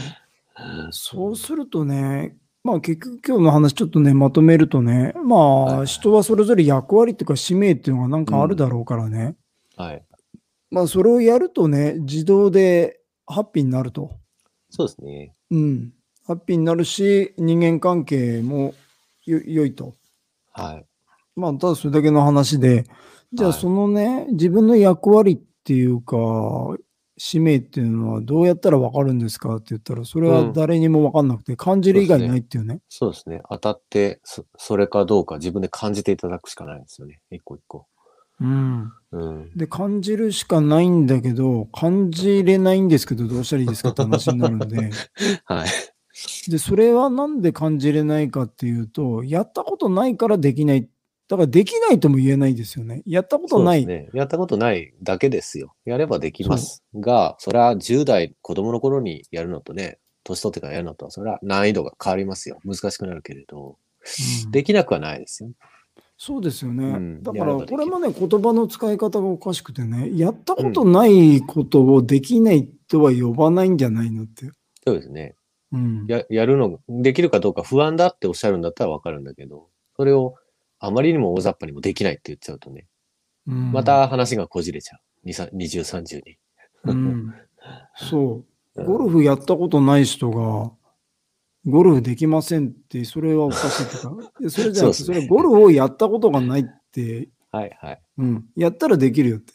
そうするとね、まあ結局今日の話ちょっとね、まとめるとね、まあはい人はそれぞれ役割っていうか使命っていうのがなんかあるだろうからね。はい。まあそれをやるとね、自動でハッピーになると。そうですね。うん。ハッピーになるし、人間関係もよ良いと。はい。まあただそれだ使命の話で、じゃあはいそのね、自分の役割っていうか、使命っていうのはどうやったらわかるんですかって言ったら、それは誰にもわかんなくて、感じる以外ないっていうね。そうですね。当たって、そそれかどうか自分で感じていただくしかないんですよね。一個一個。うん。うん。で、感じるしかないんだけど、感じれないんですけど、どうしたらいいですかって話になるんで。はい。で、それはなんで感じれないかっていうと、やったことないからできない。だからできないとも言えないですよね。やったことない。ね。やったことないだけですよ。やればできます。が、それは10代、子供の頃にやるのとね、年取ってからやるのとは、それは難易度が変わりますよ。難しくなるけれど、うんできなくはないですよ。そうですよね。うんだから、これもね、言葉の使い方がおかしくてね、やったことないことをできないとは呼ばないんじゃないのって。そうですね。うん。や、やるの、できるかどうか不安だっておっしゃるんだったらわかるんだけど、それをあまりにも大雑把にもできないって言っちゃうとね、うんま、た話がこじれちゃう。2 20、30に。うん、そうう。んゴルフやったことない人が、ゴルフできませんって、それはおかしいっていうか、それじゃなくて、それゴルフをやったことがないって、はいはい。うん、やったらできるよって。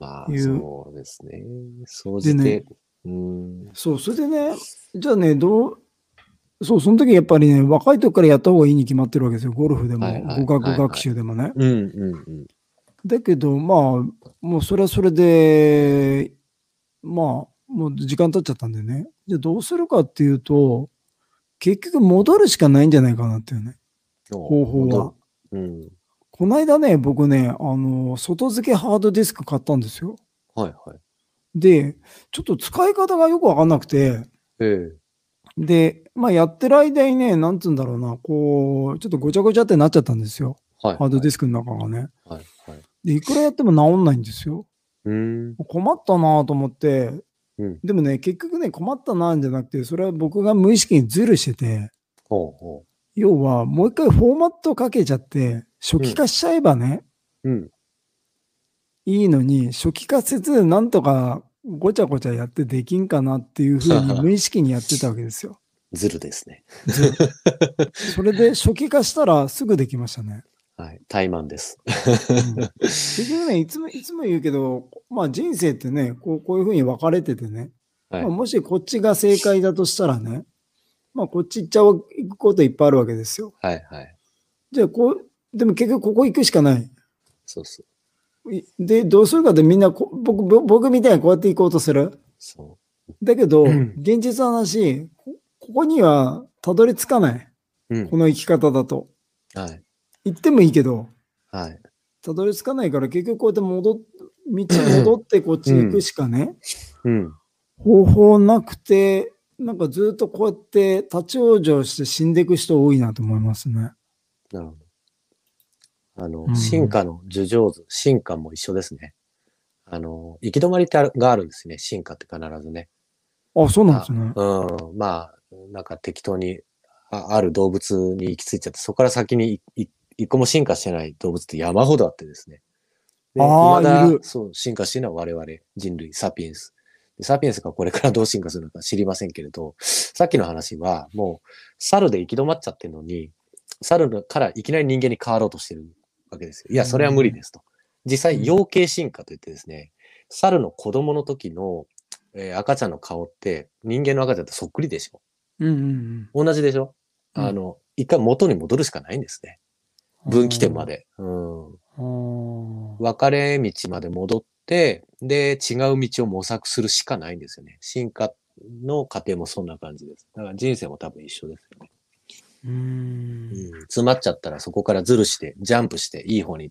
まあ、いうそうですね。総じて、でねうん。そう、それでね、じゃあね、どう、そう、その時やっぱりね、若い時からやった方がいいに決まってるわけですよ。ゴルフでも、はいはい語学学習でもね。うんうんうん。だけど、まあ、もうそれはそれで、まあ、もう時間経っちゃったんでね。じゃあどうするかっていうと、結局戻るしかないんじゃないかなっていうね、方法は。うん。この間ね、僕ね、あの、外付けハードディスク買ったんですよ。はいはい。で、ちょっと使い方がよくわかんなくて、ええで、まあやってる間にね、なんつうんだろうな、こう、ちょっとごちゃごちゃってなっちゃったんですよ。はい。ハードディススクの中がね。ク。はいはい。で、いくらやっても治んないんですよ。うん。困ったなと思って、うん。でもね、結局ね、困ったなんじゃなくて、それは僕が無意識にズルしてて、ほうほ要はもう一回フォーマットかけちゃって、初期化しちゃえばね、う。うん。いいのに、初期化せず、なんとかごちゃごちゃやってできんかなっていうふうに無意識にやってたわけですよ。ずるですね。それで初期化したらすぐできましたね。はい。怠慢です。うん結局ね、いつも、いつも言うけど、まあ人生ってね、こうこういうふうに分かれててね、はいまあ、もしこっちが正解だとしたらね、まあこっち行っちゃう、行くこといっぱいあるわけですよ。はいはい。じゃあこう、でも結局ここ行くしかない。そうそう。いで、どうするかってみんなこ僕、僕僕みたいにこうやって行こうとする？そだけど、うん現実の話、こここにはたどり着かない。う。うんこ。の生き方だと。はい。行ってもいいけど、はい。たどり着かないから結局こうやって戻っ、道戻ってこっち行くしかね、うん。方法なくて、なんかずっとこうやって立ち往生して死んでいく人多いなと思いますね。なるほど。あの、うん進化の樹上図、進化も一緒ですね。あの、行き止まりってあるがあるんですね。進化って必ずね。あ、そうなんですね。うん。まあ、なんか適当にあある動物に行き着いちゃって、そこから先に一個も進化してない動物って山ほどあってですね。であー未だいるそう、進化しているのは我々人類、サピエンス。でサピエンスがこれからどう進化するのか知りませんけれど、さっきの話はもう猿で行き止まっちゃってるのに、猿からいきなり人間に変わろうとしてるわけですよ。いや、それは無理ですと。実際、養鶏進化といってですね、猿の子供の時の、えー赤ちゃんの顔って人間の赤ちゃんとそっくりでしょ。うんうん同じでしょ、うんあの、一回元に戻るしかないんですね。うん。分岐点まで。うん。あー。分かれ道まで戻って、で、違う道を模索するしかないんですよね。進化の過程もそんな感じです。だから人生も多分一緒ですよね。うーんうん。詰まっちゃったらそこからズルして、ジャンプして、いい方に、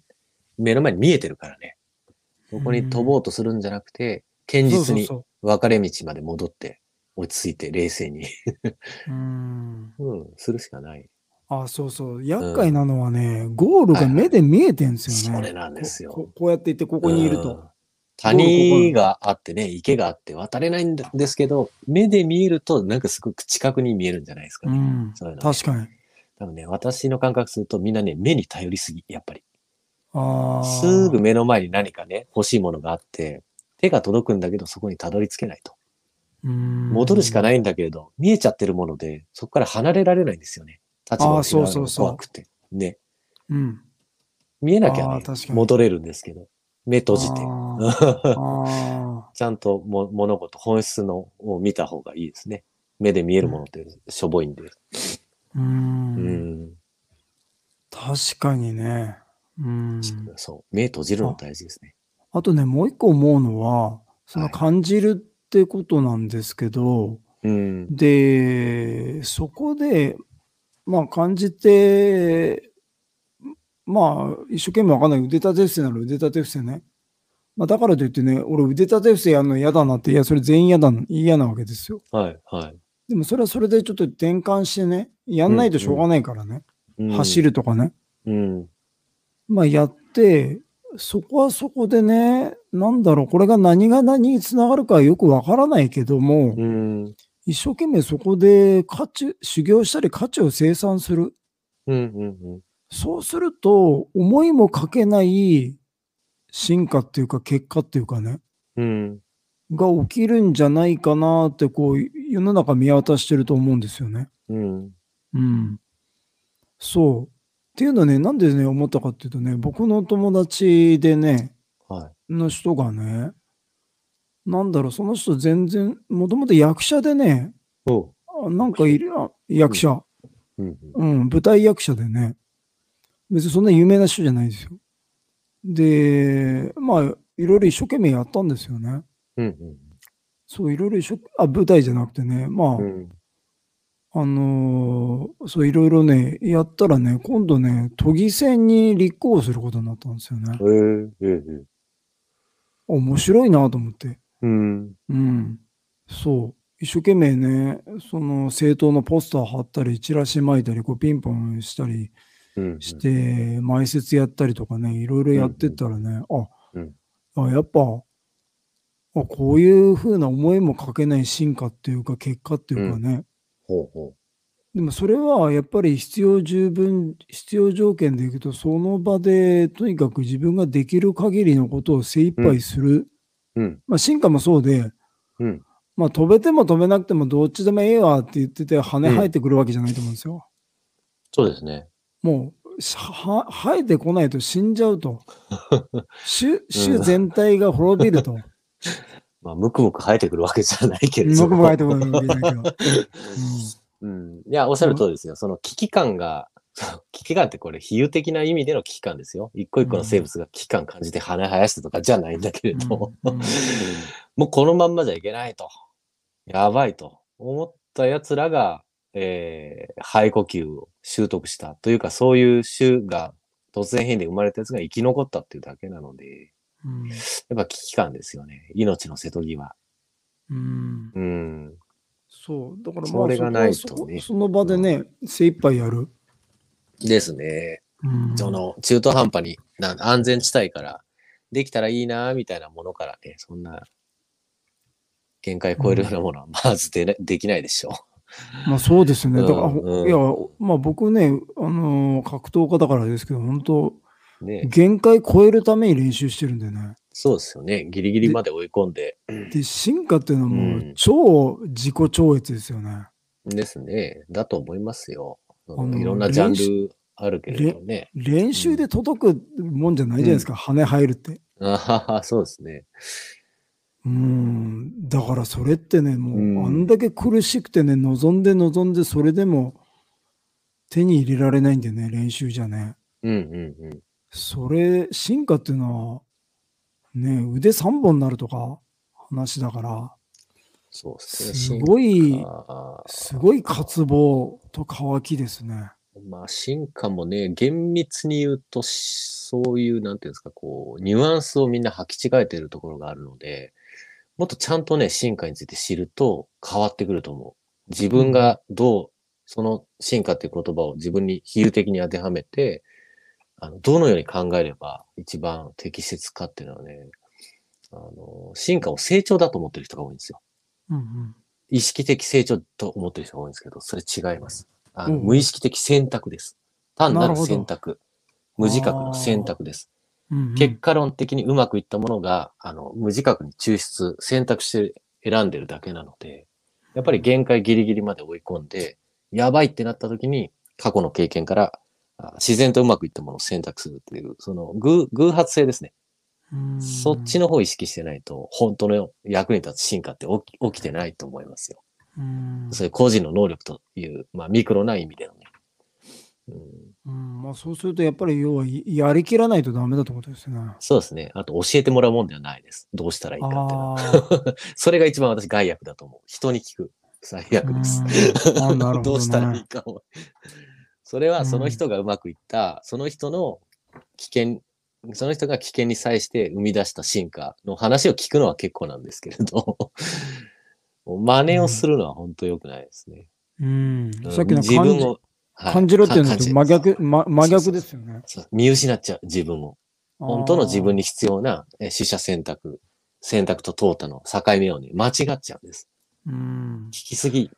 目の前に見えてるからね。そこに飛ぼうとするんじゃなくて、堅実に分かれ道まで戻って、落ち着いて、冷静に、うーん うん、するしかない。あ、そうそう。厄介なのはね、ゴールが目で見えてんすよね。それなんですよこここうやって行って、ここにいると。うん。谷があってね、池があって渡れないんですけど、目で見えるとなんかすごく近くに見えるんじゃないですかね。うん。そういうのね確かに。多分ね、私の感覚するとみんなね、目に頼りすぎ、やっぱり。すぐ目の前に何かね、欲しいものがあって、手が届くんだけどそこにたどり着けないと。戻るしかい。ないんだけれど、見えちゃってるもので、そこから離れられないんですよね。立場がそうそのうそうが怖くて。ね。うん。見えなきゃね戻れるんですけど、目閉じて。ちゃんとも物事、本質のを見た方がいいですね。目で見えるものってしょぼいんで。う。うんん。確かにね。うん。そう。目閉じるの大事ですね。あとね、もう一個思うのは、そのはい感じるってことなんですけど、うん。で、そこで、まあ感じて、まあ一生懸命わかんない。腕立て伏せなら腕立て伏せね。まあだからといってね、俺腕立て伏せやるの嫌だなって、いや、それ全員嫌だな、嫌なわけですよ。はい、はい。でもそれはそれでちょっと転換してね、やんないとしょうがないからね。うん走。るとかね。うん。まあやって、そこはそこでね、なんだろう、これが何が何につながるかはよくわからないけども、うん。一生懸命そこで価値、修行したり価値を生産する。うん、うん、そうすると、思いもかけない進化っていうか結果っていうかね、うん。が起きるんじゃないかなって、こう、世の中見渡してると思うんですよね。うん。うん。そう。っていうのはね、なんでね、思ったかっていうとね、僕の友達でね、はい。の人がね、なんだろう、その人全然、もともと役者でね、なんかいる、あ役者、うん。うん、舞台役者でね、別にそんな有名な人じゃないですよ。で、まあ、いろいろ一生懸命やったんですよね。うん。そう、いろいろ一生、あ、舞台じゃなくてね、まあ、うん。あのーそう、いろいろね、やったらね、今度ね、都議選に立候補することになったんですよね。ええ、ええ。面白いなと思って。うん。うん。そう。一生懸命ね、その政党のポスター貼ったり、チラシ巻いたり、こうピンポンしたりうん。して、埋設やったりとかね、いろいろやってったらね、あ、うんあ、やっぱ、あ、こういうふうな思いもかけない進化っていうか、結果っていうかね、ほうほでもそれはやっぱり必要十分、必要条件でいくと、その場でとにかく自分ができる限りのことを精一杯する。う。うん。まあ進化もそうで、うん。まあ飛べても飛べなくてもどっちでもええわって言ってて羽生えてくるわけじゃないと思うんですよ。そうですね。もうしは生えてこないと死んじゃうと。種種全体が滅びると。まあ、むくむく生えてくるわけじゃないけれど僕も生えてこないわけだけど。うん。いや、おっしゃる通りですよ。その危機感が、危機感ってこれ比喩的な意味での危機感ですよ。一個一個の生物が危機感感じて羽生やしてとかじゃないんだけれど、うんうんもうこのまんまじゃいけないと。やばいと思った奴らが、えー、肺呼吸を習得したというか、そういう種が突然変異で生まれたやつが生き残ったっていうだけなので、うんやっぱ危機感ですよね。命の瀬戸際。うんうん。そう。だからまあそれがないとねその場でね、精一杯やる。ですね。うんその中途半端にな安全地帯からできたらいいなみたいなものからね、そんな限界超えるようなものはまずで,、できないでしょまあそうですよね。だから、うんうんいや、まあ僕ね、あのー格闘家だからですけど、本当う。ね。限界超えるために練習してるんでね。そうですよね。ギリギリまで追い込んで。で、進化っていうのはもううん超自己超越ですよね。ですね。だと思いますよ。あのいろんなジャンルあるけれどね。練習で届くもんじゃないじゃないですか、羽生えるって。あはは、そうですね。うん。だからそれってね、もう、うんあんだけ苦しくてね、望んで望んで、それでも手に入れられないんでね、練習じゃね。うんうんうん。それ、進化っていうのは、ね、腕3本になるとか話だから、そうですね。すごいすごい渇望と渇きですね。まあ、進化もね、厳密に言うと、しそういう、なんていうんですか、こう、ニュアンスをみんな履き違えてるところがあるので、もっとちゃんとね、進化について知ると変わってくると思う。自分がどう、その進化っていう言葉を自分に比喩的に当てはめて、あの、どのように考えれば一番適切かっていうのはね、あの、進化を成長だと思ってる人が多いんですよ。うんうん。意識的成長と思ってる人が多いんですけど、それ違います。あのうん無意識的選択です。単なる選択。無自覚の選択です。結果論的にうまくいったものが、あの、無自覚に抽出、選択して選んでるだけなので、やっぱり限界ギリギリまで追い込んで、やばいってなった時に、過去の経験から、あ自然とうまくいったものを選択するっていう、その偶偶発性ですね。うんそっちの方を意識してないと、本当の役に立つ進化って起き起きてないと思いますよ。うんそういう個人の能力という、まあミクロな意味でのね。うん、うんまあ、そうすると、やっぱり要はやりきらないとダメだってことですね。そうですね。あと教えてもらうもんではないです。どうしたらいいかっていうのは。あ それが一番私害悪だと思う。人に聞く。最悪です。うどねどうしたらいいかを。それうんはその人がうまくいった、その人の危険、その人が危険に際して生み出した進化の話を聞くのは結構なんですけれど、真似をするのは本当良くないですね。うんうんさっきの自分を、はい感じろっていうのと真逆、ま、真逆ですよね。そう見失っちゃう、自分を。本当の自分に必要なえ取捨選択、選択と淘汰の境目をね、間違っちゃうんです。うん聞きすぎ、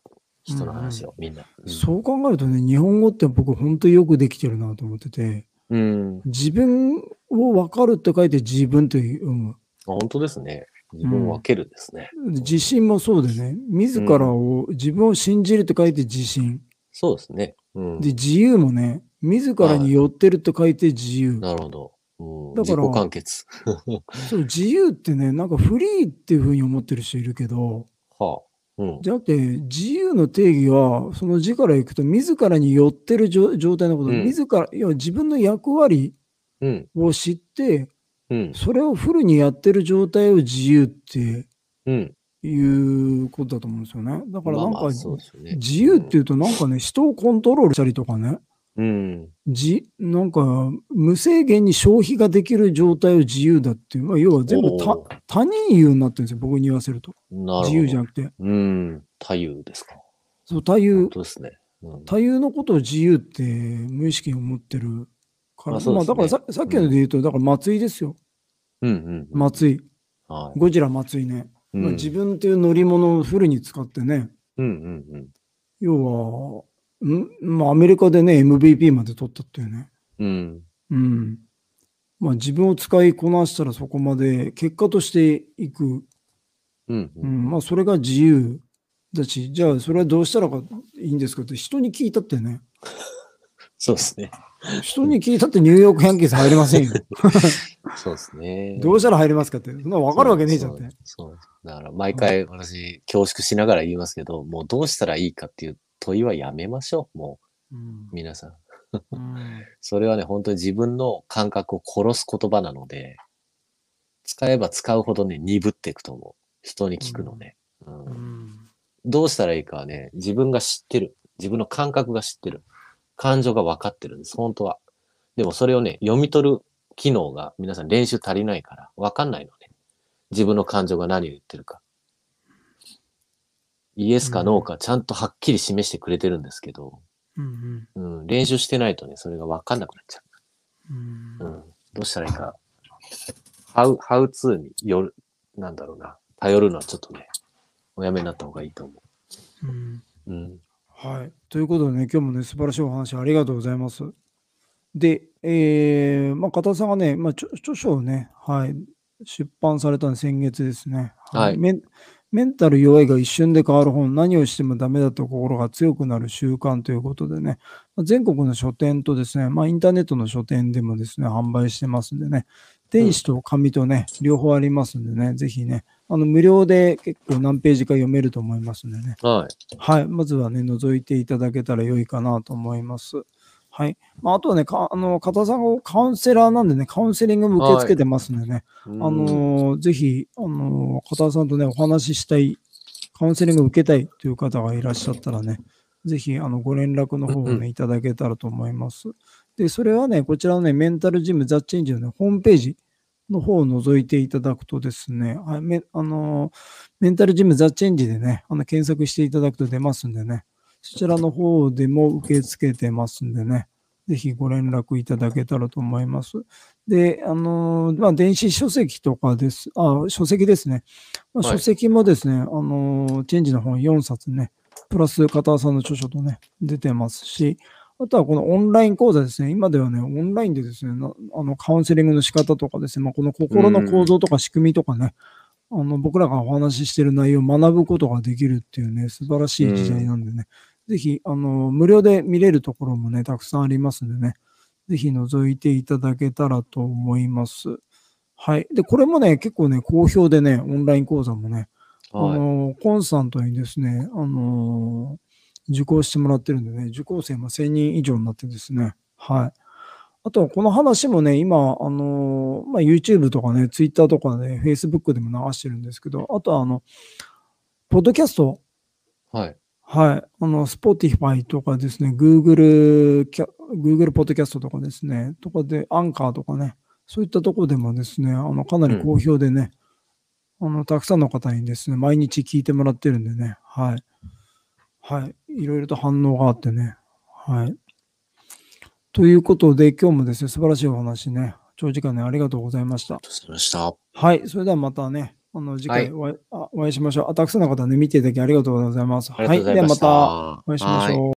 人の話を、みんな。うんそう考えるとね、日本語って僕本当によくできてるなと思ってて、うん。自分を分かるって書いて自分と読む。本当ですね。自分を分けるですね。自信もそうでね、自らを、自分を信じるって書いて自信。そうですね。うん。で、自由もね、自らに寄ってるって書いて自由。なるほど。うん、だから自己完結。そう、自由ってね、なんかフリーっていうふうに思ってる人いるけど、はあ。うん。じゃなくて、自由の定義は、その字からいくと、自らに寄ってる状状態のこと、うん自ら、要は自分の役割うん。を知って、うん。それをフルにやってる状態を自由ってうん。いうことだと思うんですよね。だからなんか。自由っていうと、なんかね、人をコントロールしたりとかね、うん。じなんか無制限に消費ができる状態を自由だっていう、まあ、要は全部た他人言うになってるんですよ、僕に言わせると。なる。自由じゃなくて。うん。太夫ですか。そう、他有本、当ですね。うん。のことを自由って無意識に思ってるから、まあ、まあだからささっきので言うと、だから松井ですよ。うんうん。うん。松井。はい。ゴジラ松井ね。うんまあ、自分っていう乗り物をフルに使ってね、うんうんうん。要は、ん？まあ、アメリカでね、MVP まで取ったっていうね。うん。うん。まあ、自分を使いこなしたらそこまで結果としていく。うんう。うんん。まあ、それが自由だし、じゃあ、それはどうしたらかいいんですかって人に聞いたってね。そうですね。人に聞いたってニューヨークヤンキース入れませんよ。そうですね。どうしたら入れますかって。そんなの分かるわけねえじゃんって。そう。だから毎回私、恐縮しながら言いますけど、もうどうしたらいいかっていう問いはやめましょう。もうんう、皆さんそれはね、本当に自分の感覚を殺す言葉なので、使えば使うほどね、鈍っていくと思う。人に聞くのね。うんうんどうしたらいいかはね、自分が知ってる。自分の感覚が知ってる。感情が分かってるんです、本当は。でもそれをね、読み取る機能が皆さん練習足りないから分かんないのね。自分の感情が何を言ってるか。イエスかノーかちゃんとはっきり示してくれてるんですけど、うんうん、練習してないとね、それが分かんなくなっちゃうんう。うん、どうしたらいいか。ハウ、ハウツーによる、なんだろうな。頼るのはちょっとね、おやめになった方がいいと思うんう。うん。はい。ということでね、今日もね、素晴らしいお話ありがとうございます。で、えー、まあ、片田さんがね、まあ、著著書をね、はい、出版されたの先月ですね。はいメンメンタル弱いが一瞬で変わる本、何をしてもダメだと心が強くなる習慣ということでね、まあ全国の書店とですね、まあ、インターネットの書店でもですね、販売してますんでね、電子と紙とね、両方ありますんでね、ぜひね、あの無料で結構何ページか読めると思いますんでね、はい。はい。まずはね、覗いていただけたら良いかなと思います。はい。まあ、あとはね、かあの、片さんがカウンセラーなんでね、カウンセリングも受け付けてますんでね、ああのーぜひ、あのー片田さんとね、お話ししたい、カウンセリングを受けたいという方がいらっしゃったらね、ぜひ、あの、ご連絡の方をね、いただけたらと思います。で、それはね、こちらのね、メンタルジムザ・チェンジの、ね、ホームページの方を覗いていただくとですね、はい、めあのーメンタルジムザ・チェンジでね、あの検索していただくと出ますんでね、そちらの方でも受け付けてますんでね、ぜひご連絡いただけたらと思います。で、あのーまあ、電子書籍とかです。あ、書籍ですね。まあ、はい書籍もですね、あのーチェンジの本4冊ね、プラス片田さんの著書とね、出てますし、あとはこのオンライン講座ですね。今ではね、オンラインでですね、なあのカウンセリングの仕方とかですね、まあ、この心の構造とか仕組みとかね、あの僕らがお話ししている内容を学ぶことができるっていうね、素晴らしい時代なんでね、ぜひ、あの、無料で見れるところもね、たくさんありますんでね、ぜひ覗いていただけたらと思います。はい。で、これもね、結構ね、好評でね、オンライン講座もね、あはい。のーコンスタントにですね、あのー受講してもらってるんでね、受講生も1000人以上になってですね、はい。あとはこの話もね、今、あのーまあ、YouTube とかね、Twitter とかで、Facebook でも流してるんですけど、あとはあの、ポッドキャスト、はい。はい。あの、Spotify とかですね、Google Google ポッドキャストとかですね、とかで、アンカーとかね、そういったところでもですね、あの、かなり好評でね、あの、たくさんの方にですね、毎日聞いてもらってるんでね、はい。はい。いろいろと反応があってね、はい。ということで、今日もですね、素晴らしいお話ね、長時間ね、ありがとうございました。ありがとうございました。はい。それではまたね、あの、次回お会い,、あお会いしましょうあ。たくさんの方ね、見ていただきありがとうございます。いました。はい。ではまたお会いしましはいょう。